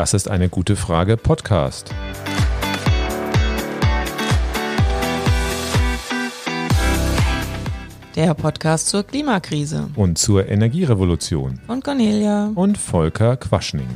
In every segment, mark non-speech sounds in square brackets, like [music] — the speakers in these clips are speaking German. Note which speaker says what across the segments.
Speaker 1: Das ist eine gute Frage Podcast.
Speaker 2: Der Podcast zur Klimakrise
Speaker 1: Und zur Energierevolution.
Speaker 2: von Cornelia.
Speaker 1: Und Volker Quaschning.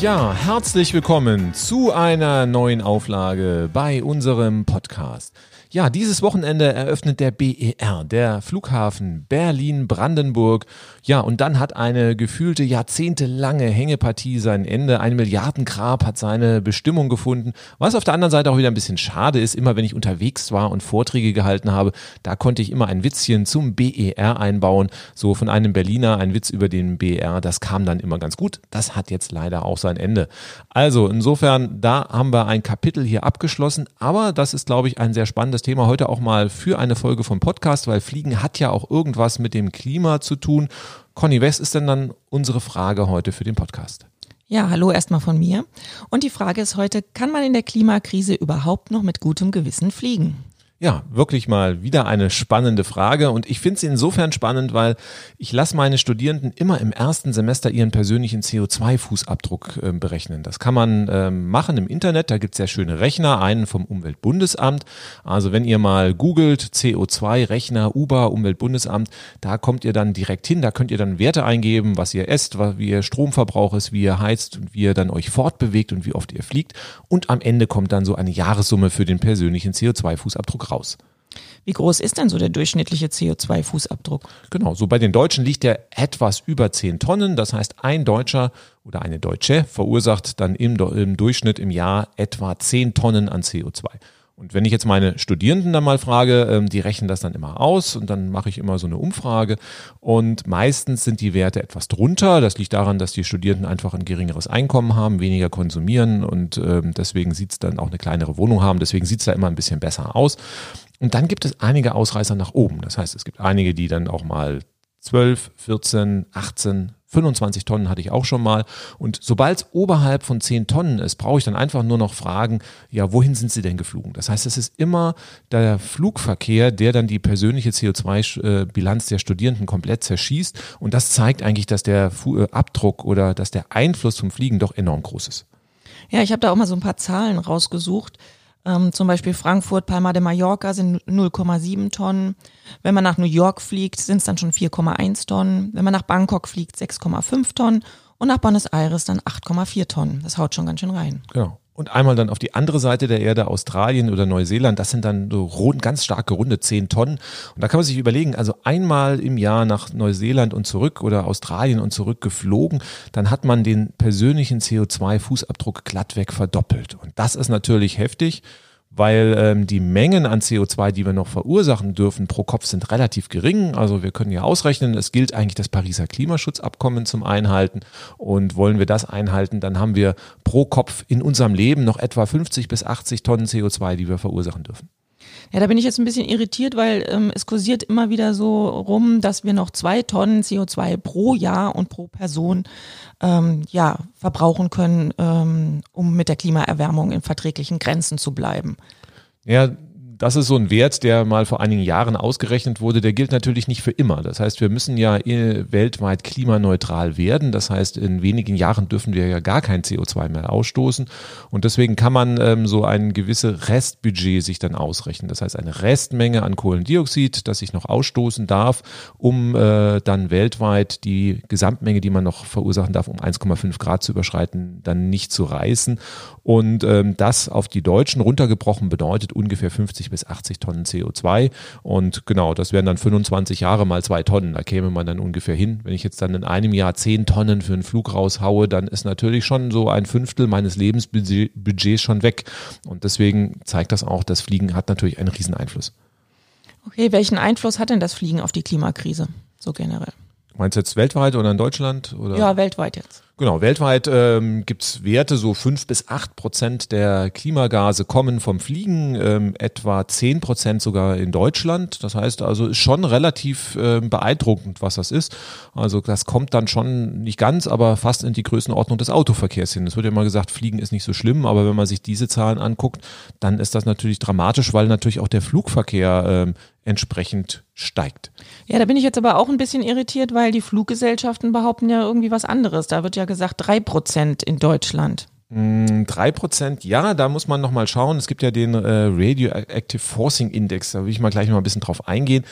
Speaker 1: Ja, herzlich willkommen zu einer neuen Auflage bei unserem Podcast. Ja, dieses Wochenende eröffnet der BER, der Flughafen Berlin-Brandenburg. Ja, und dann hat eine gefühlte jahrzehntelange Hängepartie sein Ende. Ein Milliardengrab hat seine Bestimmung gefunden. Was auf der anderen Seite auch wieder ein bisschen schade ist, immer wenn ich unterwegs war und Vorträge gehalten habe, da konnte ich immer ein Witzchen zum BER einbauen. So von einem Berliner ein Witz über den BER. Das kam dann immer ganz gut. Das hat jetzt leider auch sein Ende. Also insofern, da haben wir ein Kapitel hier abgeschlossen. Aber das ist, glaube ich, ein sehr spannendes Thema heute auch mal für eine Folge vom Podcast, weil Fliegen hat ja auch irgendwas mit dem Klima zu tun. Conny, was ist denn dann unsere Frage heute für den Podcast?
Speaker 2: Ja, hallo erstmal von mir. Und die Frage ist heute, kann man in der Klimakrise überhaupt noch mit gutem Gewissen fliegen?
Speaker 1: Ja, wirklich mal wieder eine spannende Frage und ich finde sie insofern spannend, weil ich lasse meine Studierenden immer im ersten Semester ihren persönlichen CO2-Fußabdruck äh, berechnen. Das kann man ähm, machen im Internet, da gibt es sehr schöne Rechner, einen vom Umweltbundesamt. Also wenn ihr mal googelt CO2-Rechner, UBA, Umweltbundesamt, da kommt ihr dann direkt hin, da könnt ihr dann Werte eingeben, was ihr esst, wie ihr Stromverbrauch ist, wie ihr heizt und wie ihr dann euch fortbewegt und wie oft ihr fliegt und am Ende kommt dann so eine Jahressumme für den persönlichen CO2-Fußabdruck raus.
Speaker 2: Wie groß ist denn so der durchschnittliche CO2-Fußabdruck?
Speaker 1: Genau, so bei den Deutschen liegt der etwas über 10 Tonnen. Das heißt, ein Deutscher oder eine Deutsche verursacht dann im, im Durchschnitt im Jahr etwa 10 Tonnen an CO2. Und wenn ich jetzt meine Studierenden dann mal frage, ähm, die rechnen das dann immer aus und dann mache ich immer so eine Umfrage und meistens sind die Werte etwas drunter. Das liegt daran, dass die Studierenden einfach ein geringeres Einkommen haben, weniger konsumieren und ähm, deswegen sieht's dann auch eine kleinere Wohnung haben. Deswegen sieht's da immer ein bisschen besser aus. Und dann gibt es einige Ausreißer nach oben. Das heißt, es gibt einige, die dann auch mal 12, 14, 18, 25 Tonnen hatte ich auch schon mal. Und sobald es oberhalb von 10 Tonnen ist, brauche ich dann einfach nur noch fragen, ja, wohin sind sie denn geflogen? Das heißt, es ist immer der Flugverkehr, der dann die persönliche CO2-Bilanz der Studierenden komplett zerschießt. Und das zeigt eigentlich, dass der Abdruck oder dass der Einfluss vom Fliegen doch enorm groß ist.
Speaker 2: Ja, ich habe da auch mal so ein paar Zahlen rausgesucht. Ähm, zum Beispiel Frankfurt, Palma de Mallorca sind 0,7 Tonnen. Wenn man nach New York fliegt, sind es dann schon 4,1 Tonnen. Wenn man nach Bangkok fliegt, 6,5 Tonnen. Und nach Buenos Aires dann 8,4 Tonnen. Das haut schon ganz schön rein.
Speaker 1: Genau. Und einmal dann auf die andere Seite der Erde, Australien oder Neuseeland, das sind dann so ganz stark gerundet 10 Tonnen. Und da kann man sich überlegen, also einmal im Jahr nach Neuseeland und zurück oder Australien und zurück geflogen, dann hat man den persönlichen CO2-Fußabdruck glattweg verdoppelt. Und das ist natürlich heftig weil ähm, die Mengen an CO2, die wir noch verursachen dürfen pro Kopf, sind relativ gering. Also wir können ja ausrechnen, es gilt eigentlich das Pariser Klimaschutzabkommen zum Einhalten. Und wollen wir das einhalten, dann haben wir pro Kopf in unserem Leben noch etwa 50 bis 80 Tonnen CO2, die wir verursachen dürfen.
Speaker 2: Ja, da bin ich jetzt ein bisschen irritiert, weil ähm, es kursiert immer wieder so rum, dass wir noch zwei Tonnen CO2 pro Jahr und pro Person ähm, ja, verbrauchen können, ähm, um mit der Klimaerwärmung in verträglichen Grenzen zu bleiben.
Speaker 1: Ja, das ist so ein Wert, der mal vor einigen Jahren ausgerechnet wurde. Der gilt natürlich nicht für immer. Das heißt, wir müssen ja eh weltweit klimaneutral werden. Das heißt, in wenigen Jahren dürfen wir ja gar kein CO2 mehr ausstoßen. Und deswegen kann man ähm, so ein gewisse Restbudget sich dann ausrechnen. Das heißt, eine Restmenge an Kohlendioxid, das ich noch ausstoßen darf, um äh, dann weltweit die Gesamtmenge, die man noch verursachen darf, um 1,5 Grad zu überschreiten, dann nicht zu reißen. Und ähm, das auf die Deutschen runtergebrochen bedeutet ungefähr 50 bis 80 Tonnen CO2. Und genau, das wären dann 25 Jahre mal zwei Tonnen. Da käme man dann ungefähr hin. Wenn ich jetzt dann in einem Jahr 10 Tonnen für einen Flug raushaue, dann ist natürlich schon so ein Fünftel meines Lebensbudgets schon weg. Und deswegen zeigt das auch, das Fliegen hat natürlich einen riesen Einfluss.
Speaker 2: Okay, welchen Einfluss hat denn das Fliegen auf die Klimakrise so generell?
Speaker 1: Meinst du jetzt weltweit oder in Deutschland? Oder?
Speaker 2: Ja, weltweit jetzt.
Speaker 1: Genau, weltweit ähm, gibt Werte, so fünf bis acht Prozent der Klimagase kommen vom Fliegen, ähm, etwa zehn Prozent sogar in Deutschland. Das heißt also, ist schon relativ ähm, beeindruckend, was das ist. Also das kommt dann schon nicht ganz, aber fast in die Größenordnung des Autoverkehrs hin. Es wird ja immer gesagt, Fliegen ist nicht so schlimm, aber wenn man sich diese Zahlen anguckt, dann ist das natürlich dramatisch, weil natürlich auch der Flugverkehr ähm, entsprechend steigt.
Speaker 2: Ja, da bin ich jetzt aber auch ein bisschen irritiert, weil die Fluggesellschaften behaupten ja irgendwie was anderes. Da wird ja gesagt drei Prozent in Deutschland.
Speaker 1: Mm, drei Prozent, ja, da muss man nochmal schauen. Es gibt ja den äh, Radioactive Forcing Index, da will ich mal gleich noch mal ein bisschen drauf eingehen.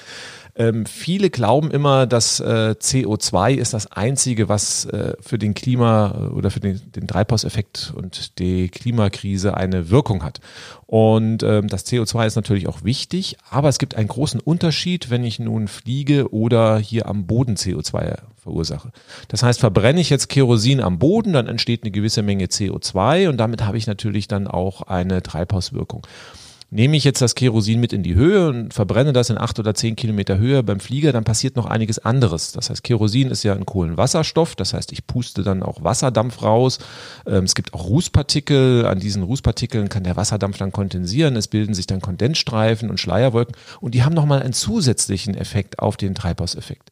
Speaker 1: Ähm, viele glauben immer, dass äh, CO2 ist das Einzige, was äh, für den Klima oder für den, den Treibhauseffekt und die Klimakrise eine Wirkung hat. Und ähm, das CO2 ist natürlich auch wichtig, aber es gibt einen großen Unterschied, wenn ich nun fliege oder hier am Boden CO2 verursache. Das heißt, verbrenne ich jetzt Kerosin am Boden, dann entsteht eine gewisse Menge CO2 und damit habe ich natürlich dann auch eine Treibhauswirkung. Nehme ich jetzt das Kerosin mit in die Höhe und verbrenne das in acht oder zehn Kilometer Höhe beim Flieger, dann passiert noch einiges anderes. Das heißt, Kerosin ist ja ein Kohlenwasserstoff, das heißt, ich puste dann auch Wasserdampf raus. Ähm, es gibt auch Rußpartikel. An diesen Rußpartikeln kann der Wasserdampf dann kondensieren. Es bilden sich dann Kondensstreifen und Schleierwolken und die haben nochmal einen zusätzlichen Effekt auf den Treibhauseffekt.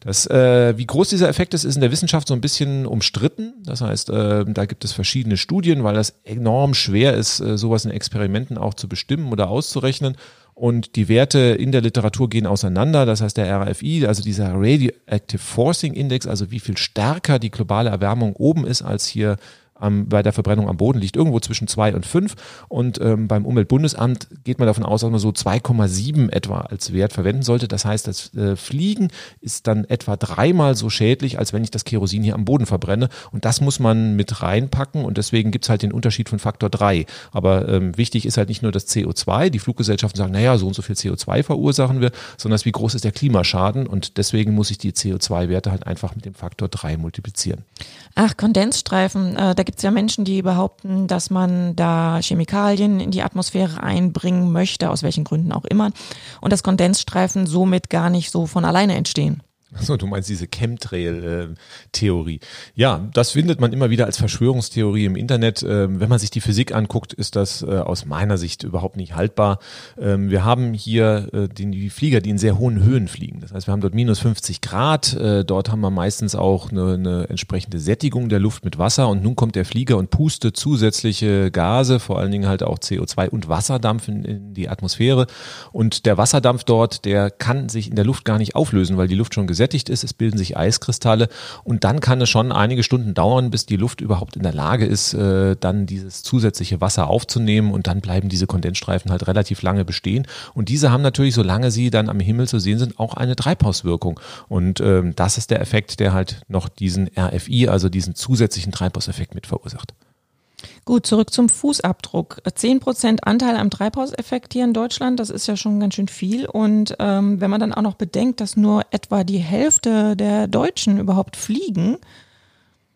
Speaker 1: Das, äh, wie groß dieser Effekt ist, ist in der Wissenschaft so ein bisschen umstritten. Das heißt, äh, da gibt es verschiedene Studien, weil das enorm schwer ist, äh, sowas in Experimenten auch zu bestimmen oder auszurechnen. Und die Werte in der Literatur gehen auseinander. Das heißt, der RFI, also dieser Radioactive Forcing Index, also wie viel stärker die globale Erwärmung oben ist als hier am, bei der Verbrennung am Boden liegt irgendwo zwischen zwei und fünf und ähm, beim Umweltbundesamt geht man davon aus, dass man so 2,7 etwa als Wert verwenden sollte. Das heißt, das äh, Fliegen ist dann etwa dreimal so schädlich, als wenn ich das Kerosin hier am Boden verbrenne und das muss man mit reinpacken und deswegen gibt's halt den Unterschied von Faktor drei. Aber ähm, wichtig ist halt nicht nur das CO2, die Fluggesellschaften sagen, naja, so und so viel CO2 verursachen wir, sondern wie groß ist der Klimaschaden und deswegen muss ich die CO2-Werte halt einfach mit dem Faktor drei multiplizieren.
Speaker 2: Ach, Kondensstreifen, äh, da gibt es ja Menschen, die behaupten, dass man da Chemikalien in die Atmosphäre einbringen möchte, aus welchen Gründen auch immer, und dass Kondensstreifen somit gar nicht so von alleine entstehen.
Speaker 1: Achso, du meinst diese Chemtrail-Theorie. Ja, das findet man immer wieder als Verschwörungstheorie im Internet. Ähm, wenn man sich die Physik anguckt, ist das äh, aus meiner Sicht überhaupt nicht haltbar. Ähm, wir haben hier äh, die Flieger, die in sehr hohen Höhen fliegen. Das heißt, wir haben dort minus 50 Grad. Äh, dort haben wir meistens auch eine, eine entsprechende Sättigung der Luft mit Wasser. Und nun kommt der Flieger und pustet zusätzliche Gase, vor allen Dingen halt auch CO2 und Wasserdampf in, die Atmosphäre. Und der Wasserdampf dort, der kann sich in der Luft gar nicht auflösen, weil die Luft schon gesetzt gesättigt ist, es bilden sich Eiskristalle und dann kann es schon einige Stunden dauern, bis die Luft überhaupt in der Lage ist, äh, dann dieses zusätzliche Wasser aufzunehmen und dann bleiben diese Kondensstreifen halt relativ lange bestehen und diese haben natürlich, solange sie dann am Himmel zu sehen sind, auch eine Treibhauswirkung und ähm, das ist der Effekt, der halt noch diesen RFI, also diesen zusätzlichen Treibhauseffekt mit verursacht.
Speaker 2: Gut, zurück zum Fußabdruck. Zehn Prozent Anteil am Treibhauseffekt hier in Deutschland, das ist ja schon ganz schön viel. Und ähm, wenn man dann auch noch bedenkt, dass nur etwa die Hälfte der Deutschen überhaupt fliegen,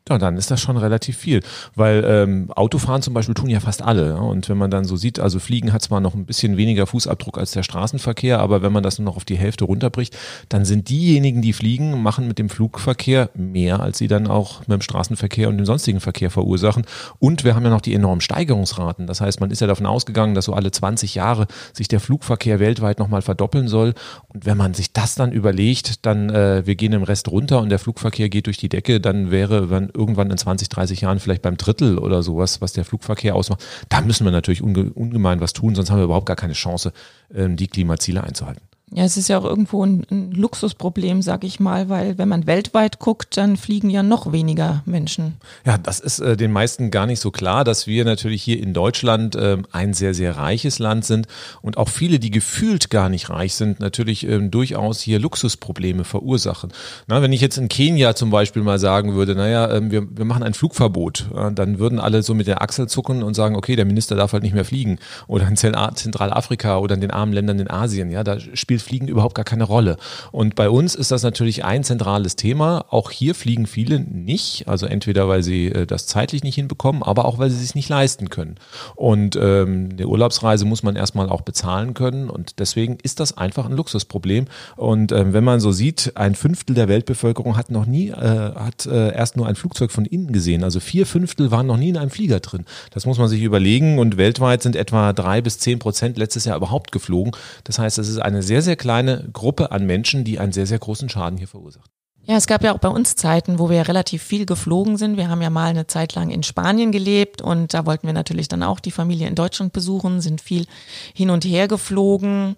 Speaker 1: ja, dann ist das schon relativ viel, weil ähm, Autofahren zum Beispiel tun ja fast alle. Ja? Und wenn man dann so sieht, also Fliegen hat zwar noch ein bisschen weniger Fußabdruck als der Straßenverkehr, aber wenn man das nur noch auf die Hälfte runterbricht, dann sind diejenigen, die fliegen, machen mit dem Flugverkehr mehr, als sie dann auch mit dem Straßenverkehr und dem sonstigen Verkehr verursachen. Und wir haben ja noch die enormen Steigerungsraten. Das heißt, man ist ja davon ausgegangen, dass so alle 20 Jahre sich der Flugverkehr weltweit nochmal verdoppeln soll. Und wenn man sich das dann überlegt, dann äh, wir gehen im Rest runter und der Flugverkehr geht durch die Decke, dann wäre, wenn irgendwann in 20, 30 Jahren vielleicht beim Drittel oder sowas, was der Flugverkehr ausmacht. Da müssen wir natürlich unge ungemein was tun, sonst haben wir überhaupt gar keine Chance, ähm, die Klimaziele einzuhalten.
Speaker 2: Ja, es ist ja auch irgendwo ein, ein Luxusproblem, sag ich mal, weil wenn man weltweit guckt, dann fliegen ja noch weniger Menschen.
Speaker 1: Ja, das ist äh, den meisten gar nicht so klar, dass wir natürlich hier in Deutschland äh, ein sehr, sehr reiches Land sind und auch viele, die gefühlt gar nicht reich sind, natürlich ähm, durchaus hier Luxusprobleme verursachen. Na, wenn ich jetzt in Kenia zum Beispiel mal sagen würde, naja, ähm, wir, wir machen ein Flugverbot, äh, dann würden alle so mit der Achsel zucken und sagen, okay, der Minister darf halt nicht mehr fliegen. Oder in Zentralafrika oder in den armen Ländern in Asien, ja, da spielt spielt Fliegen überhaupt gar keine Rolle. Und bei uns ist das natürlich ein zentrales Thema. Auch hier fliegen viele nicht, also entweder weil sie äh, das zeitlich nicht hinbekommen, aber auch weil sie es sich nicht leisten können. Und ähm, eine Urlaubsreise muss man erstmal auch bezahlen können und deswegen ist das einfach ein Luxusproblem. Und ähm, wenn man so sieht, ein Fünftel der Weltbevölkerung hat noch nie, äh, hat äh, erst nur ein Flugzeug von innen gesehen. Also vier Fünftel waren noch nie in einem Flieger drin. Das muss man sich überlegen und weltweit sind etwa drei bis zehn Prozent letztes Jahr überhaupt geflogen. Das heißt, es ist eine sehr, sehr kleine Gruppe an Menschen, die einen sehr, sehr großen Schaden hier verursacht.
Speaker 2: Ja, es gab ja auch bei uns Zeiten, wo wir relativ viel geflogen sind. Wir haben ja mal eine Zeit lang in Spanien gelebt und da wollten wir natürlich dann auch die Familie in Deutschland besuchen, sind viel hin und her geflogen.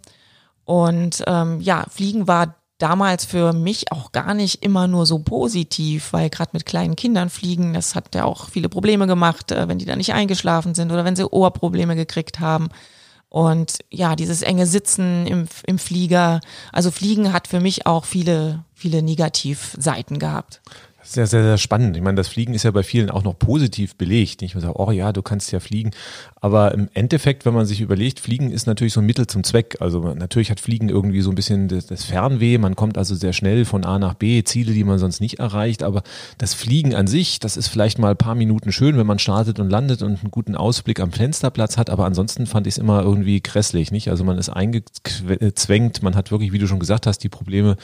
Speaker 2: Und ähm, ja, Fliegen war damals für mich auch gar nicht immer nur so positiv, weil gerade mit kleinen Kindern fliegen, das hat ja auch viele Probleme gemacht, äh, wenn die da nicht eingeschlafen sind oder wenn sie Ohrprobleme gekriegt haben. Und ja, dieses enge Sitzen im, im Flieger, also Fliegen hat für mich auch viele, viele Negativseiten gehabt.
Speaker 1: Sehr, sehr, sehr spannend. Ich meine, das Fliegen ist ja bei vielen auch noch positiv belegt. Nicht man sagt, oh ja, du kannst ja fliegen. Aber im Endeffekt, wenn man sich überlegt, Fliegen ist natürlich so ein Mittel zum Zweck. Also natürlich hat Fliegen irgendwie so ein bisschen das, das Fernweh. Man kommt also sehr schnell von A nach B, Ziele, die man sonst nicht erreicht. Aber das Fliegen an sich, das ist vielleicht mal ein paar Minuten schön, wenn man startet und landet und einen guten Ausblick am Fensterplatz hat. Aber ansonsten fand ich es immer irgendwie grässlich, nicht? Also man ist eingezwängt, man hat wirklich, wie du schon gesagt hast, die Probleme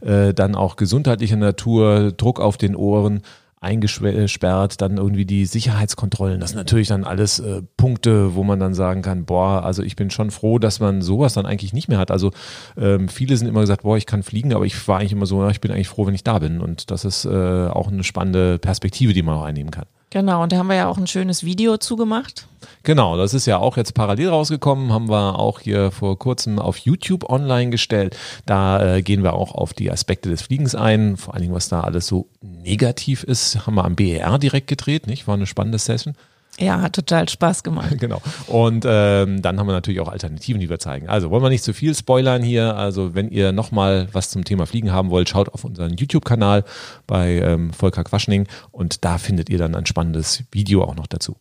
Speaker 1: äh, dann auch gesundheitlicher Natur, Druck auf den Ohren eingesperrt, dann irgendwie die Sicherheitskontrollen. Das sind natürlich dann alles äh, Punkte, wo man dann sagen kann, boah, also ich bin schon froh, dass man sowas dann eigentlich nicht mehr hat. Also ähm, viele sind immer gesagt, boah, ich kann fliegen, aber ich war eigentlich immer so, ich bin eigentlich froh, wenn ich da bin. Und das ist äh, auch eine spannende Perspektive, die man auch einnehmen kann.
Speaker 2: Genau, und da haben wir ja auch ein schönes Video zugemacht.
Speaker 1: Genau, das ist ja auch jetzt parallel rausgekommen, haben wir auch hier vor kurzem auf YouTube online gestellt. Da äh, gehen wir auch auf die Aspekte des Fliegens ein, vor allen Dingen, was da alles so negativ ist, haben wir am BER direkt gedreht, nicht? War eine spannende Session.
Speaker 2: Ja, hat total Spaß gemacht. [laughs]
Speaker 1: genau. Und ähm, dann haben wir natürlich auch Alternativen, die wir zeigen. Also wollen wir nicht zu viel spoilern hier. Also wenn ihr nochmal was zum Thema Fliegen haben wollt, schaut auf unseren YouTube-Kanal bei ähm, Volker Quaschning und da findet ihr dann ein spannendes Video auch noch dazu.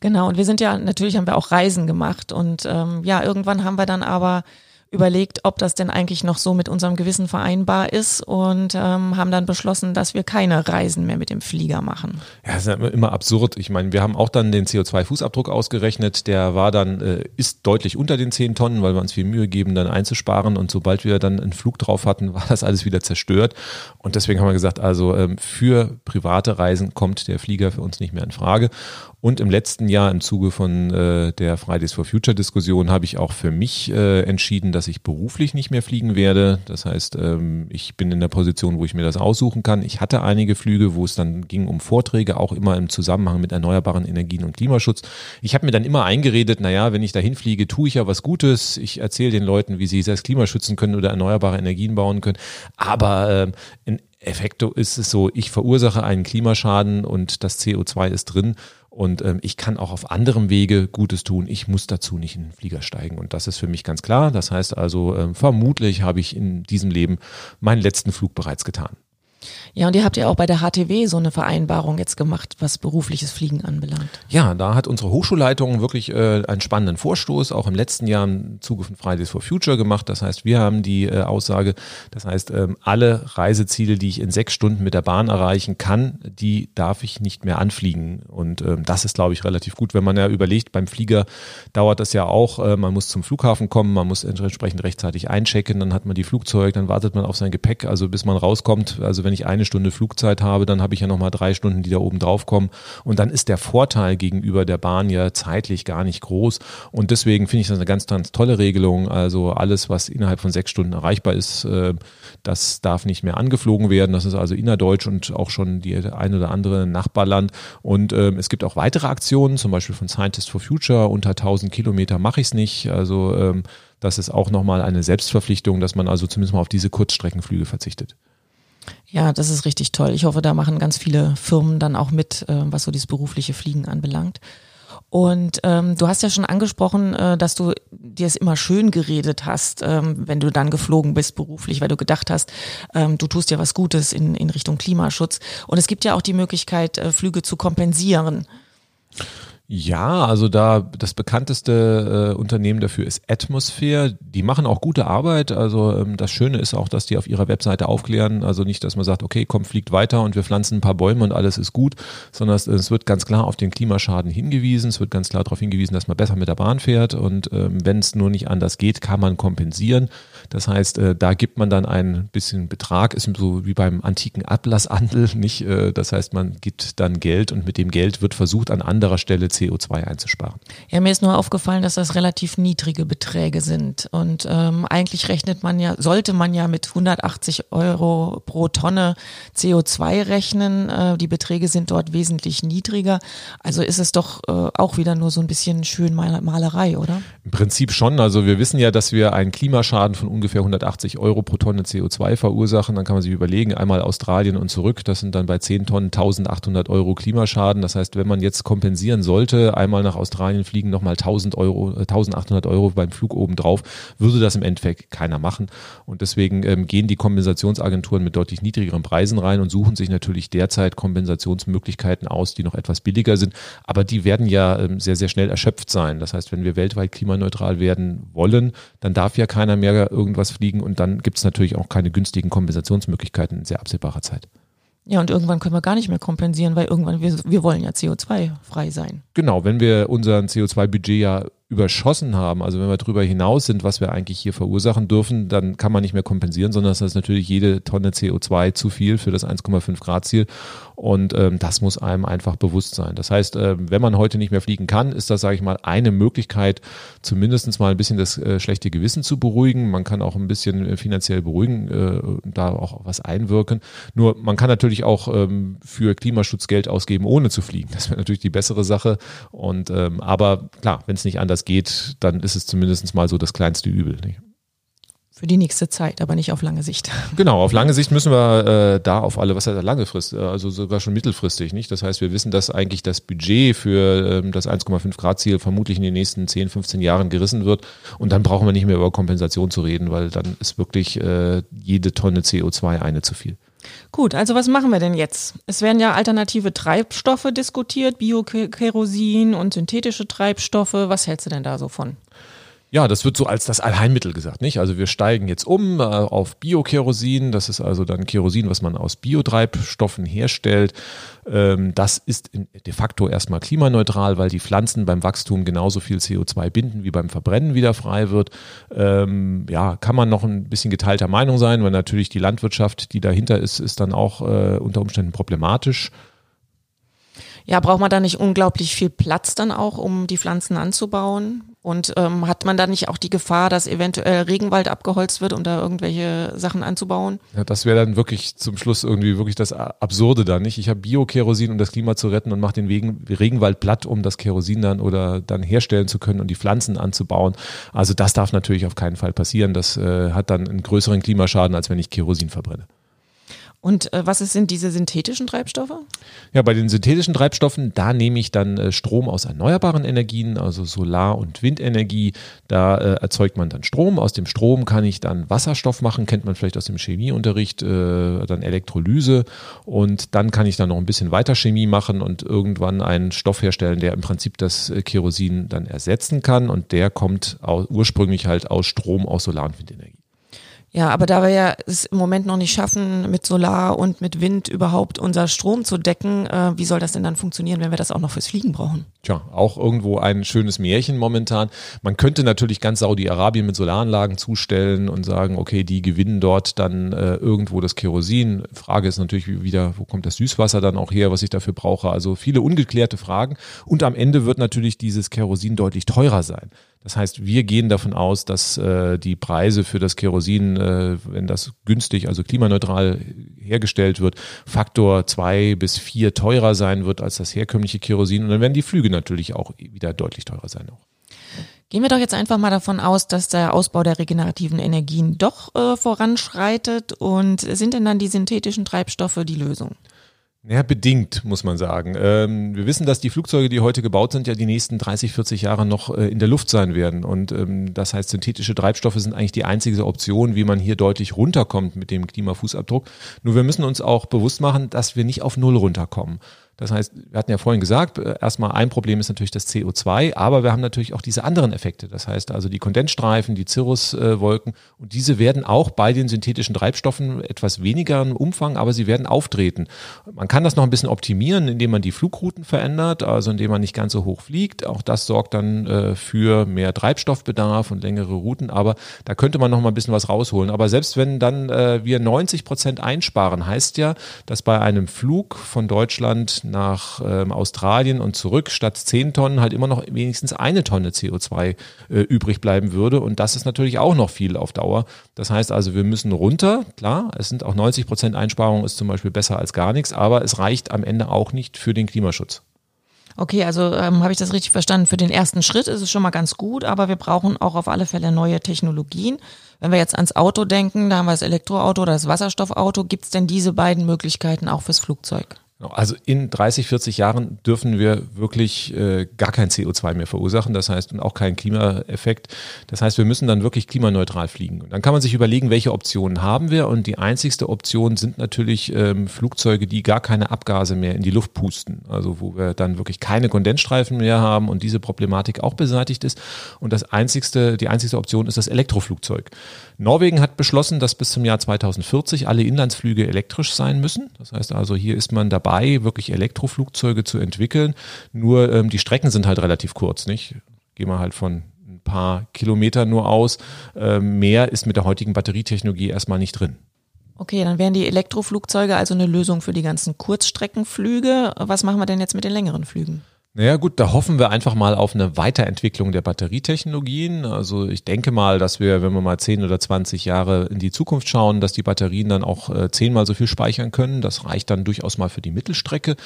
Speaker 2: Genau, und wir sind ja, natürlich haben wir auch Reisen gemacht und ähm, ja, irgendwann haben wir dann aber überlegt, ob das denn eigentlich noch so mit unserem Gewissen vereinbar ist und ähm, haben dann beschlossen, dass wir keine Reisen mehr mit dem Flieger machen.
Speaker 1: Ja, das ist immer absurd. Ich meine, wir haben auch dann den CO2-Fußabdruck ausgerechnet. Der war dann, äh, ist deutlich unter den 10 Tonnen, weil wir uns viel Mühe geben, dann einzusparen. Und sobald wir dann einen Flug drauf hatten, [laughs] war das alles wieder zerstört. Und deswegen haben wir gesagt, also ähm, für private Reisen kommt der Flieger für uns nicht mehr in Frage. Und im letzten Jahr im Zuge von äh, der Fridays for Future Diskussion habe ich auch für mich äh, entschieden, dass ich beruflich nicht mehr fliegen werde. Das heißt, ähm, ich bin in der Position, wo ich mir das aussuchen kann. Ich hatte einige Flüge, wo es dann ging um Vorträge, auch immer im Zusammenhang mit erneuerbaren Energien und Klimaschutz. Ich habe mir dann immer eingeredet, naja, wenn ich dahin fliege, tue ich ja was Gutes. Ich erzähle den Leuten, wie sie das Klima schützen können oder erneuerbare Energien bauen können. Aber äh, in Effekto ist es so, ich verursache einen Klimaschaden und das CO2 ist drin und ähm, ich kann auch auf anderem Wege Gutes tun. Ich muss dazu nicht in den Flieger steigen. Und das ist für mich ganz klar. Das heißt also, ähm, vermutlich habe ich in diesem Leben meinen letzten Flug bereits getan.
Speaker 2: Ja, und ihr habt ja auch bei der HTW so eine Vereinbarung jetzt gemacht, was berufliches Fliegen anbelangt.
Speaker 1: Ja, da hat unsere Hochschulleitung wirklich äh, einen spannenden Vorstoß auch im letzten Jahr im Zuge von Fridays for Future gemacht. Das heißt, wir haben die äh, Aussage, das heißt, ähm, alle Reiseziele, die ich in sechs Stunden mit der Bahn erreichen kann, die darf ich nicht mehr anfliegen. Und ähm, das ist, glaube ich, relativ gut, wenn man ja überlegt, beim Flieger dauert das ja auch, äh, man muss zum Flughafen kommen, man muss entsprechend rechtzeitig einchecken, dann hat man die Flugzeug, dann wartet man auf sein Gepäck, also bis man rauskommt. Also wenn ich eine Stunde Flugzeit habe, dann habe ich ja nochmal drei Stunden, die da oben drauf kommen. Und dann ist der Vorteil gegenüber der Bahn ja zeitlich gar nicht groß. Und deswegen finde ich das eine ganz, ganz tolle Regelung. Also alles, was innerhalb von sechs Stunden erreichbar ist, äh, das darf nicht mehr angeflogen werden. Das ist also innerdeutsch und auch schon die ein oder andere Nachbarland. Und ähm, es gibt auch weitere Aktionen, zum Beispiel von Scientists for Future. Unter 1000 Kilometer mache ich es nicht. Also ähm, das ist auch nochmal eine Selbstverpflichtung, dass man also zumindest mal auf diese Kurzstreckenflüge verzichtet.
Speaker 2: Ja, das ist richtig toll. Ich hoffe, da machen ganz viele Firmen dann auch mit, äh, was so dieses berufliche Fliegen anbelangt. Und ähm, du hast ja schon angesprochen, äh, dass du dir es immer schön geredet hast, ähm, wenn du dann geflogen bist beruflich, weil du gedacht hast, ähm, du tust ja was Gutes in, in Richtung Klimaschutz. Und es gibt ja auch die Möglichkeit, äh, Flüge zu kompensieren.
Speaker 1: Ja, also da das bekannteste äh, Unternehmen dafür ist Atmosphere. Die machen auch gute Arbeit. Also ähm, das Schöne ist auch, dass die auf ihrer Webseite aufklären. Also nicht, dass man sagt, okay, komm, fliegt weiter und wir pflanzen ein paar Bäume und alles ist gut, sondern es, es wird ganz klar auf den Klimaschaden hingewiesen. Es wird ganz klar darauf hingewiesen, dass man besser mit der Bahn fährt und ähm, wenn es nur nicht anders geht, kann man kompensieren. Das heißt, äh, da gibt man dann ein bisschen Betrag, ist so wie beim antiken Ablasshandel, [laughs] nicht? Äh, das heißt, man gibt dann Geld und mit dem Geld wird versucht, an anderer Stelle CO2 einzusparen.
Speaker 2: Ja, mir ist nur aufgefallen, dass das relativ niedrige Beträge sind. Und ähm, eigentlich rechnet man ja, sollte man ja mit 180 Euro pro Tonne CO2 rechnen. Äh, die Beträge sind dort wesentlich niedriger. Also ist es doch äh, auch wieder nur so ein bisschen schön Malerei, oder?
Speaker 1: Im Prinzip schon. Also wir wissen ja, dass wir einen Klimaschaden von ungefähr 180 Euro pro Tonne CO2 verursachen. Dann kann man sich überlegen, einmal Australien und zurück, das sind dann bei 10 Tonnen 1800 Euro Klimaschaden. Das heißt, wenn man jetzt kompensieren sollte, einmal nach Australien fliegen, nochmal 1000 Euro, 1800 äh, Euro beim Flug obendrauf, würde das im Endeffekt keiner machen. Und deswegen ähm, gehen die Kompensationsagenturen mit deutlich niedrigeren Preisen rein und suchen sich natürlich derzeit Kompensationsmöglichkeiten aus, die noch etwas billiger sind. Aber die werden ja ähm, sehr, sehr schnell erschöpft sein. Das heißt, wenn wir weltweit klimaneutral werden wollen, dann darf ja keiner mehr irgendwas fliegen und dann gibt es natürlich auch keine günstigen Kompensationsmöglichkeiten in sehr absehbarer Zeit.
Speaker 2: Ja, und irgendwann können wir gar nicht mehr kompensieren, weil irgendwann, wir, wir wollen ja CO2-frei sein.
Speaker 1: Genau, wenn wir unser CO2-Budget ja überschossen haben, also wenn wir darüber hinaus sind, was wir eigentlich hier verursachen dürfen, dann kann man nicht mehr kompensieren, sondern das ist natürlich jede Tonne CO2 zu viel für das 1,5 Grad Ziel und ähm, das muss einem einfach bewusst sein. Das heißt, äh, wenn man heute nicht mehr fliegen kann, ist das, sage ich mal, eine Möglichkeit, zumindestens mal ein bisschen das äh, schlechte Gewissen zu beruhigen. Man kann auch ein bisschen äh, finanziell beruhigen, äh, da auch was einwirken. Nur man kann natürlich auch ähm, für Klimaschutz Geld ausgeben, ohne zu fliegen. Das wäre natürlich die bessere Sache. Und ähm, aber klar, wenn es nicht anders geht, dann ist es zumindest mal so das kleinste Übel. Nicht?
Speaker 2: Für die nächste Zeit, aber nicht auf lange Sicht. [laughs]
Speaker 1: Genau, auf lange Sicht müssen wir äh, da auf alle, was heißt lange Frist, äh, also sogar schon mittelfristig, nicht? Das heißt, wir wissen, dass eigentlich das Budget für ähm, das 1,5 Grad Ziel vermutlich in den nächsten 10, 15 Jahren gerissen wird und dann brauchen wir nicht mehr über Kompensation zu reden, weil dann ist wirklich äh, jede Tonne CO2 eine zu viel.
Speaker 2: Gut, also was machen wir denn jetzt? Es werden ja alternative Treibstoffe diskutiert, Biokerosin und synthetische Treibstoffe. Was hältst du denn da so von?
Speaker 1: Ja, das wird so als das Allheilmittel gesagt, nicht? Also wir steigen jetzt um äh, auf Biokerosin. Das ist also dann Kerosin, was man aus Biotreibstoffen herstellt. Ähm, das ist de facto erstmal klimaneutral, weil die Pflanzen beim Wachstum genauso viel CO2 binden, wie beim Verbrennen wieder frei wird. Ähm, ja, kann man noch ein bisschen geteilter Meinung sein, weil natürlich die Landwirtschaft, die dahinter ist, ist dann auch äh, unter Umständen problematisch.
Speaker 2: Ja, braucht man da nicht unglaublich viel Platz dann auch, um die Pflanzen anzubauen? Und ähm, hat man da nicht auch die Gefahr, dass eventuell Regenwald abgeholzt wird, um da irgendwelche Sachen anzubauen?
Speaker 1: Ja, das wäre dann wirklich zum Schluss irgendwie wirklich das Absurde da, nicht? Ich habe Bio-Kerosin, um das Klima zu retten und mache den Wegen, Regenwald platt, um das Kerosin dann oder dann herstellen zu können und die Pflanzen anzubauen. Also das darf natürlich auf keinen Fall passieren. Das äh, hat dann einen größeren Klimaschaden, als wenn ich Kerosin verbrenne.
Speaker 2: Und äh, was sind diese synthetischen Treibstoffe?
Speaker 1: Ja, bei den synthetischen Treibstoffen, da nehme ich dann äh, Strom aus erneuerbaren Energien, also Solar- und Windenergie. Da äh, erzeugt man dann Strom. Aus dem Strom kann ich dann Wasserstoff machen, kennt man vielleicht aus dem Chemieunterricht, äh, dann Elektrolyse. Und dann kann ich dann noch ein bisschen weiter Chemie machen und irgendwann einen Stoff herstellen, der im Prinzip das äh, Kerosin dann ersetzen kann. Und der kommt aus, ursprünglich halt aus Strom aus Solar- und Windenergie.
Speaker 2: Ja, aber da wir ja es im Moment noch nicht schaffen, mit Solar und mit Wind überhaupt unser Strom zu decken, äh, wie soll das denn dann funktionieren, wenn wir das auch noch fürs Fliegen brauchen?
Speaker 1: Tja, auch irgendwo ein schönes Märchen momentan. Man könnte natürlich ganz Saudi-Arabien mit Solaranlagen zustellen und sagen, okay, die gewinnen dort dann äh, irgendwo das Kerosin. Frage ist natürlich wieder, wo kommt das Süßwasser dann auch her, was ich dafür brauche? Also viele ungeklärte Fragen. Und am Ende wird natürlich dieses Kerosin deutlich teurer sein. Das heißt, wir gehen davon aus, dass äh, die Preise für das Kerosin, äh, wenn das günstig, also klimaneutral hergestellt wird, Faktor zwei bis vier teurer sein wird als das herkömmliche Kerosin. Und dann werden die Flüge natürlich auch wieder deutlich teurer sein. Auch.
Speaker 2: Gehen wir doch jetzt einfach mal davon aus, dass der Ausbau der regenerativen Energien doch äh, voranschreitet und sind denn dann die synthetischen Treibstoffe die Lösung?
Speaker 1: Ja, bedingt, muss man sagen. Ähm, wir wissen, dass die Flugzeuge, die heute gebaut sind, ja die nächsten 30, 40 Jahre noch äh, in der Luft sein werden. Und ähm, das heißt, synthetische Treibstoffe sind eigentlich die einzige Option, wie man hier deutlich runterkommt mit dem Klimafußabdruck. Nur wir müssen uns auch bewusst machen, dass wir nicht auf Null runterkommen. Das heißt, wir hatten ja vorhin gesagt, äh, erstmal ein Problem ist natürlich das CO2, aber wir haben natürlich auch diese anderen Effekte. Das heißt also die Kondensstreifen, die Cirruswolken und diese werden auch bei den synthetischen Treibstoffen etwas weniger im Umfang, aber sie werden auftreten. Man kann das noch ein bisschen optimieren, indem man die Flugrouten verändert, also indem man nicht ganz so hoch fliegt. Auch das sorgt dann äh, für mehr Treibstoffbedarf und längere Routen, aber da könnte man noch mal ein bisschen was rausholen. Aber selbst wenn dann äh, wir 90 Prozent einsparen, heißt ja, dass bei einem Flug von Deutschland nach ähm, Australien und zurück statt zehn Tonnen halt immer noch wenigstens eine Tonne CO2 äh, übrig bleiben würde. Und das ist natürlich auch noch viel auf Dauer. Das heißt also, wir müssen runter. Klar, es sind auch 90 Prozent Einsparung ist zum Beispiel besser als gar nichts, aber es reicht am Ende auch nicht für den Klimaschutz.
Speaker 2: Okay, also ähm, habe ich das richtig verstanden? Für den ersten Schritt ist es schon mal ganz gut, aber wir brauchen auch auf alle Fälle neue Technologien. Wenn wir jetzt ans Auto denken, da haben wir das Elektroauto oder das Wasserstoffauto. Gibt es denn diese beiden Möglichkeiten auch fürs Flugzeug?
Speaker 1: Genau, also in 30, 40 Jahren dürfen wir wirklich äh, gar kein CO2 mehr verursachen, das heißt und auch keinen Klimaeffekt. Das heißt, wir müssen dann wirklich klimaneutral fliegen. Und dann kann man sich überlegen, welche Optionen haben wir. Und die einzigste Option sind natürlich ähm, Flugzeuge, die gar keine Abgase mehr in die Luft pusten. Also wo wir dann wirklich keine Kondensstreifen mehr haben und diese Problematik auch beseitigt ist. Und das einzigste, die einzigste Option ist das Elektroflugzeug. Norwegen hat beschlossen, dass bis zum Jahr 2040 alle Inlandsflüge elektrisch sein müssen. Das heißt also, hier ist man dabei, wirklich Elektroflugzeuge zu entwickeln. Nur ähm, die Strecken sind halt relativ kurz, nicht? Gehen wir halt von ein paar Kilometern nur aus. Ähm, mehr ist mit der heutigen Batterietechnologie erstmal nicht drin.
Speaker 2: Okay, dann wären die Elektroflugzeuge also eine Lösung für die ganzen Kurzstreckenflüge. Was machen wir denn jetzt mit den längeren Flügen?
Speaker 1: Naja gut, da hoffen wir einfach mal auf eine Weiterentwicklung der Batterietechnologien. Also ich denke mal, dass wir, wenn wir mal 10 oder 20 Jahre in die Zukunft schauen, dass die Batterien dann auch äh, zehnmal so viel speichern können. Das reicht dann durchaus mal für die Mittelstrecke.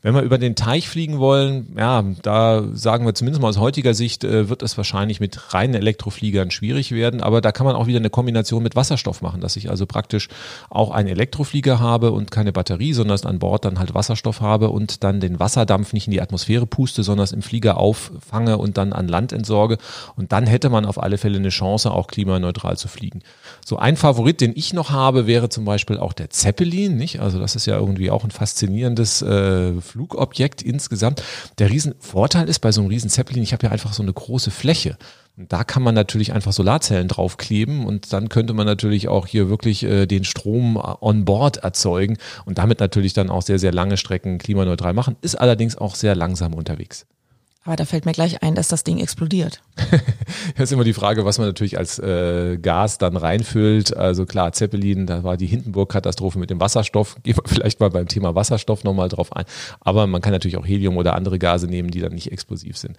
Speaker 1: Wenn wir über den Teich fliegen wollen, ja, da sagen wir zumindest mal aus heutiger Sicht, äh, wird es wahrscheinlich mit reinen Elektrofliegern schwierig werden. Aber da kann man auch wieder eine Kombination mit Wasserstoff machen, dass ich also praktisch auch einen Elektroflieger habe und keine Batterie, sondern an Bord dann halt Wasserstoff habe und dann den Wasserdampf nicht in die Atmosphäre puste, sondern es im Flieger auffange und dann an Land entsorge. Und dann hätte man auf alle Fälle eine Chance, auch klimaneutral zu fliegen. So ein Favorit, den ich noch habe, wäre zum Beispiel auch der Zeppelin, nicht? Also das ist ja irgendwie auch ein faszinierendes äh, Flugobjekt insgesamt. Der Riesenvorteil ist bei so einem riesen Zeppelin, ich habe ja einfach so eine große Fläche. Da kann man natürlich einfach Solarzellen draufkleben und dann könnte man natürlich auch hier wirklich äh, den Strom on board erzeugen und damit natürlich dann auch sehr, sehr lange Strecken klimaneutral machen, ist allerdings auch sehr langsam unterwegs.
Speaker 2: Aber da fällt mir gleich ein, dass das Ding explodiert. [laughs]
Speaker 1: das ist immer die Frage, was man natürlich als äh, Gas dann reinfüllt. Also klar, Zeppelin, da war die Hindenburg-Katastrophe mit dem Wasserstoff. Gehen wir [laughs] vielleicht mal beim Thema Wasserstoff nochmal drauf ein. Aber man kann natürlich auch Helium oder andere Gase nehmen, die dann nicht explosiv sind.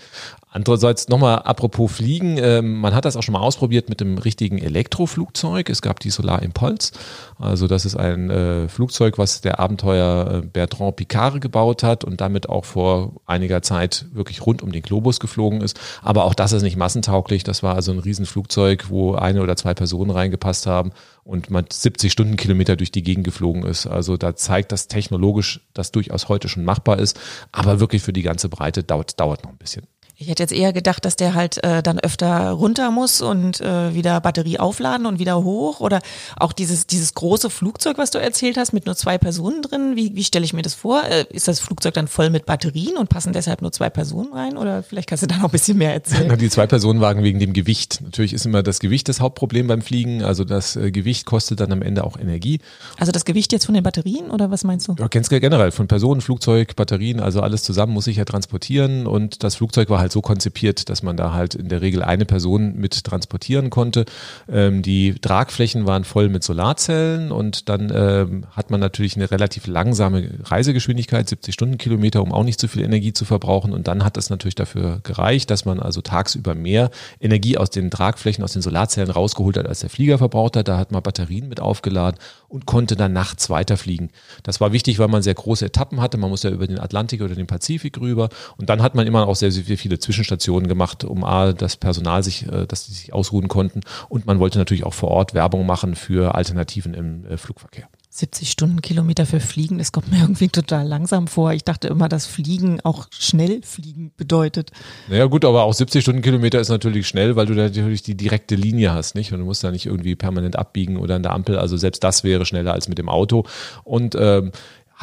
Speaker 1: Andererseits nochmal apropos Fliegen, äh, man hat das auch schon mal ausprobiert mit dem richtigen Elektroflugzeug. Es gab die Solar Impulse. Also das ist ein äh, Flugzeug, was der Abenteuer äh, Bertrand Picard gebaut hat und damit auch vor einiger Zeit wirklich rund um den Globus geflogen ist. Aber auch das ist nicht massentauglich. Das war also ein Riesenflugzeug, wo eine oder zwei Personen reingepasst haben und man 70 Stundenkilometer durch die Gegend geflogen ist. Also da zeigt das technologisch, das durchaus heute schon machbar ist. Aber wirklich für die ganze Breite dauert, dauert noch ein bisschen.
Speaker 2: Ich hätte jetzt eher gedacht, dass der halt äh, dann öfter runter muss und äh, wieder Batterie aufladen und wieder hoch. Oder auch dieses, dieses große Flugzeug, was du erzählt hast, mit nur zwei Personen drin. Wie, wie stelle ich mir das vor? Äh, ist das Flugzeug dann voll mit Batterien und passen deshalb nur zwei Personen rein? Oder vielleicht kannst du da noch ein bisschen mehr erzählen.
Speaker 1: Die Zwei-Personen-Wagen wegen dem Gewicht. Natürlich ist immer das Gewicht das Hauptproblem beim Fliegen. Also das äh, Gewicht kostet dann am Ende auch Energie.
Speaker 2: Also das Gewicht jetzt von den Batterien oder was meinst du?
Speaker 1: Ja, generell von Personen, Flugzeug, Batterien, also alles zusammen muss ich ja transportieren und das Flugzeug war halt so konzipiert, dass man da halt in der Regel eine Person mit transportieren konnte. Ähm, die Tragflächen waren voll mit Solarzellen und dann ähm, hat man natürlich eine relativ langsame Reisegeschwindigkeit, 70 Stundenkilometer, um auch nicht zu viel Energie zu verbrauchen. Und dann hat es natürlich dafür gereicht, dass man also tagsüber mehr Energie aus den Tragflächen, aus den Solarzellen rausgeholt hat, als der Flieger verbraucht hat. Da hat man Batterien mit aufgeladen und konnte dann nachts weiterfliegen. Das war wichtig, weil man sehr große Etappen hatte. Man muss ja über den Atlantik oder den Pazifik rüber. Und dann hat man immer auch sehr, sehr viele Zwischenstationen gemacht, um A, das Personal sich, äh, dass die sich ausruhen konnten. Und man wollte natürlich auch vor Ort Werbung machen für Alternativen im äh, Flugverkehr.
Speaker 2: 70 Stundenkilometer für Fliegen, das kommt mir [laughs] irgendwie total langsam vor. Ich dachte immer, dass Fliegen auch schnell fliegen bedeutet.
Speaker 1: Naja gut, aber auch 70 Stundenkilometer ist natürlich schnell, weil du da natürlich die direkte Linie hast, nicht? Und du musst da nicht irgendwie permanent abbiegen oder an der Ampel. Also selbst das wäre schneller als mit dem Auto. Und ähm,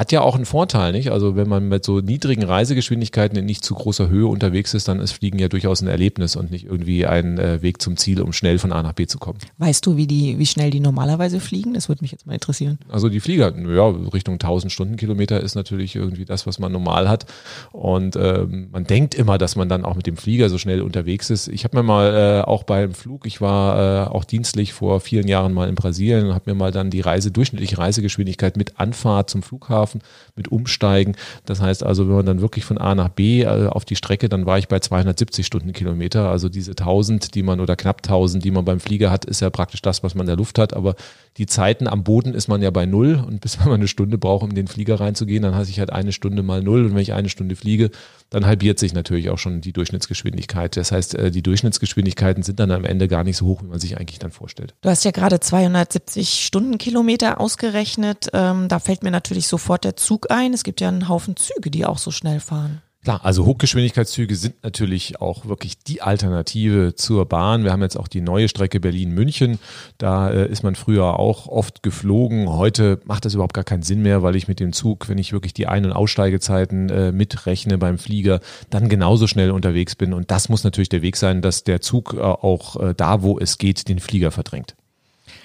Speaker 1: hat ja auch einen Vorteil, nicht? Also wenn man mit so niedrigen Reisegeschwindigkeiten in nicht zu großer Höhe unterwegs ist, dann ist Fliegen ja durchaus ein Erlebnis und nicht irgendwie ein äh, Weg zum Ziel, um schnell von A nach B zu kommen.
Speaker 2: Weißt du, wie die, wie schnell die normalerweise fliegen? Das würde mich jetzt mal interessieren.
Speaker 1: Also die Flieger, ja, Richtung 1000 Stundenkilometer ist natürlich irgendwie das, was man normal hat. Und ähm, man denkt immer, dass man dann auch mit dem Flieger so schnell unterwegs ist. Ich habe mir mal äh, auch beim Flug, ich war äh, auch dienstlich vor vielen Jahren mal in Brasilien und habe mir mal dann die Reise, durchschnittliche Reisegeschwindigkeit mit Anfahrt zum Flughafen schlafen mit Umsteigen. Das heißt also, wenn man dann wirklich von A nach B äh, auf die Strecke, dann war ich bei 270 Stundenkilometer. Also diese 1000, die man oder knapp 1000, die man beim Flieger hat, ist ja praktisch das, was man in der Luft hat. Aber die Zeiten am Boden ist man ja bei null und bis [laughs] man eine Stunde braucht, um in den Flieger reinzugehen, dann hasse ich halt eine Stunde mal null und wenn ich eine Stunde fliege, dann halbiert sich natürlich auch schon die Durchschnittsgeschwindigkeit. Das heißt, äh, die Durchschnittsgeschwindigkeiten sind dann am Ende gar nicht so hoch, wie man sich eigentlich dann vorstellt.
Speaker 2: Du hast ja gerade 270 Stundenkilometer ausgerechnet. Ähm, da fällt mir natürlich sofort der Zug ein. Es gibt ja einen Haufen Züge, die auch so schnell fahren.
Speaker 1: Klar, also Hochgeschwindigkeitszüge sind natürlich auch wirklich die Alternative zur Bahn. Wir haben jetzt auch die neue Strecke Berlin-München. Da äh, ist man früher auch oft geflogen. Heute macht das überhaupt gar keinen Sinn mehr, weil ich mit dem Zug, wenn ich wirklich die Ein- und Aussteigezeiten äh, mitrechne beim Flieger, dann genauso schnell unterwegs bin. Und das muss natürlich der Weg sein, dass der Zug äh, auch äh, da, wo es geht, den Flieger verdrängt.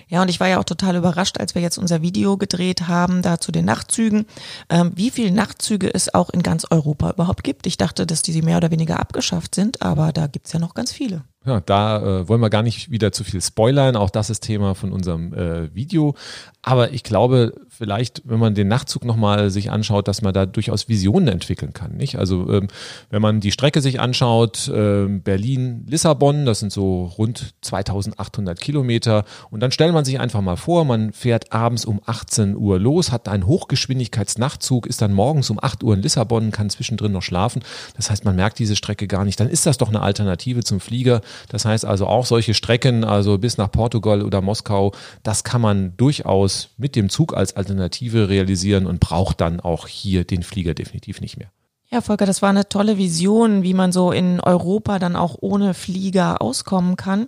Speaker 2: Ja, und ich war ja auch total überrascht, als wir jetzt unser Video gedreht haben, da zu den Nachtzügen, ähm, wie viele Nachtzüge es auch in ganz Europa überhaupt gibt. Ich dachte, dass die mehr oder weniger abgeschafft sind, aber da gibt's ja noch ganz viele.
Speaker 1: Ja, da äh, wollen wir gar nicht wieder zu viel spoilern. Auch das ist Thema von unserem äh, Video. Aber ich glaube, vielleicht, wenn man den Nachtzug nochmal sich anschaut, dass man da durchaus Visionen entwickeln kann. Nicht? Also ähm, wenn man die Strecke sich anschaut, äh, Berlin-Lissabon, das sind so rund 2800 Kilometer. Und dann stellt man sich einfach mal vor, man fährt abends um 18 Uhr los, hat einen Hochgeschwindigkeitsnachtzug, ist dann morgens um 8 Uhr in Lissabon, kann zwischendrin noch schlafen. Das heißt, man merkt diese Strecke gar nicht. Dann ist das doch eine Alternative zum Flieger. Das heißt also auch solche Strecken, also bis nach Portugal oder Moskau, das kann man durchaus mit dem Zug als Alternative realisieren und braucht dann auch hier den Flieger definitiv nicht mehr.
Speaker 2: Ja, Volker, das war eine tolle Vision, wie man so in Europa dann auch ohne Flieger auskommen kann.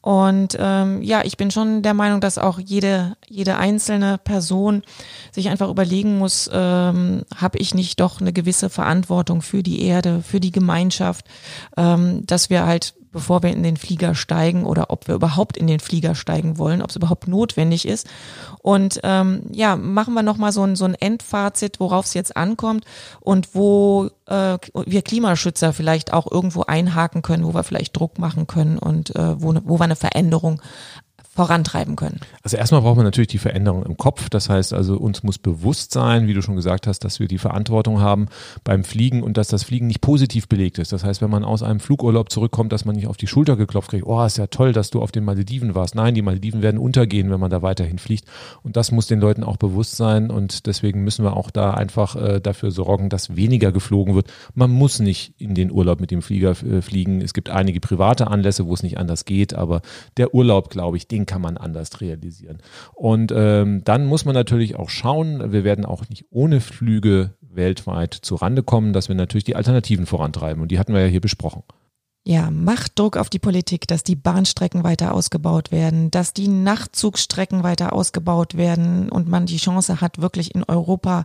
Speaker 2: Und ähm, ja, ich bin schon der Meinung, dass auch jede, jede einzelne Person sich einfach überlegen muss, ähm, habe ich nicht doch eine gewisse Verantwortung für die Erde, für die Gemeinschaft, ähm, dass wir halt bevor wir in den Flieger steigen oder ob wir überhaupt in den Flieger steigen wollen, ob es überhaupt notwendig ist. Und ähm, ja, machen wir nochmal so ein, so ein Endfazit, worauf es jetzt ankommt und wo äh, wir Klimaschützer vielleicht auch irgendwo einhaken können, wo wir vielleicht Druck machen können und äh, wo, wo wir eine Veränderung vorantreiben können?
Speaker 1: Also erstmal braucht man natürlich die Veränderung im Kopf. Das heißt also, uns muss bewusst sein, wie du schon gesagt hast, dass wir die Verantwortung haben beim Fliegen und dass das Fliegen nicht positiv belegt ist. Das heißt, wenn man aus einem Flugurlaub zurückkommt, dass man nicht auf die Schulter geklopft kriegt, oh, ist ja toll, dass du auf den Malediven warst. Nein, die Malediven werden untergehen, wenn man da weiterhin fliegt. Und das muss den Leuten auch bewusst sein. Und deswegen müssen wir auch da einfach äh, dafür sorgen, dass weniger geflogen wird. Man muss nicht in den Urlaub mit dem Flieger äh, fliegen. Es gibt einige private Anlässe, wo es nicht anders geht, aber der Urlaub, glaube ich, den kann man anders realisieren. Und ähm, dann muss man natürlich auch schauen, wir werden auch nicht ohne Flüge weltweit zu Rande kommen, dass wir natürlich die Alternativen vorantreiben. Und die hatten wir ja hier besprochen.
Speaker 2: Ja, macht Druck auf die Politik, dass die Bahnstrecken weiter ausgebaut werden, dass die Nachtzugstrecken weiter ausgebaut werden und man die Chance hat, wirklich in Europa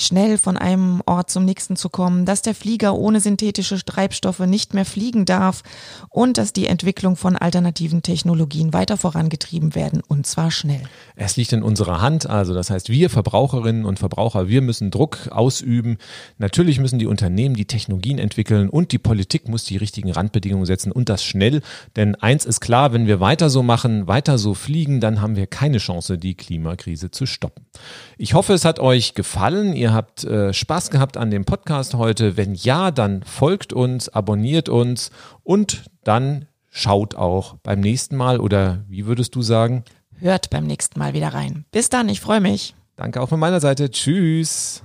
Speaker 2: schnell von einem Ort zum nächsten zu kommen, dass der Flieger ohne synthetische Treibstoffe nicht mehr fliegen darf und dass die Entwicklung von alternativen Technologien weiter vorangetrieben werden und zwar schnell.
Speaker 1: Es liegt in unserer Hand, also das heißt, wir Verbraucherinnen und Verbraucher, wir müssen Druck ausüben. Natürlich müssen die Unternehmen die Technologien entwickeln und die Politik muss die richtigen Randbedingungen setzen und das schnell, denn eins ist klar, wenn wir weiter so machen, weiter so fliegen, dann haben wir keine Chance, die Klimakrise zu stoppen. Ich hoffe, es hat euch gefallen. Ihr habt äh, Spaß gehabt an dem Podcast heute. Wenn ja, dann folgt uns, abonniert uns und dann schaut auch beim nächsten Mal oder wie würdest du sagen?
Speaker 2: Hört beim nächsten Mal wieder rein. Bis dann, ich freue mich.
Speaker 1: Danke auch von meiner Seite. Tschüss.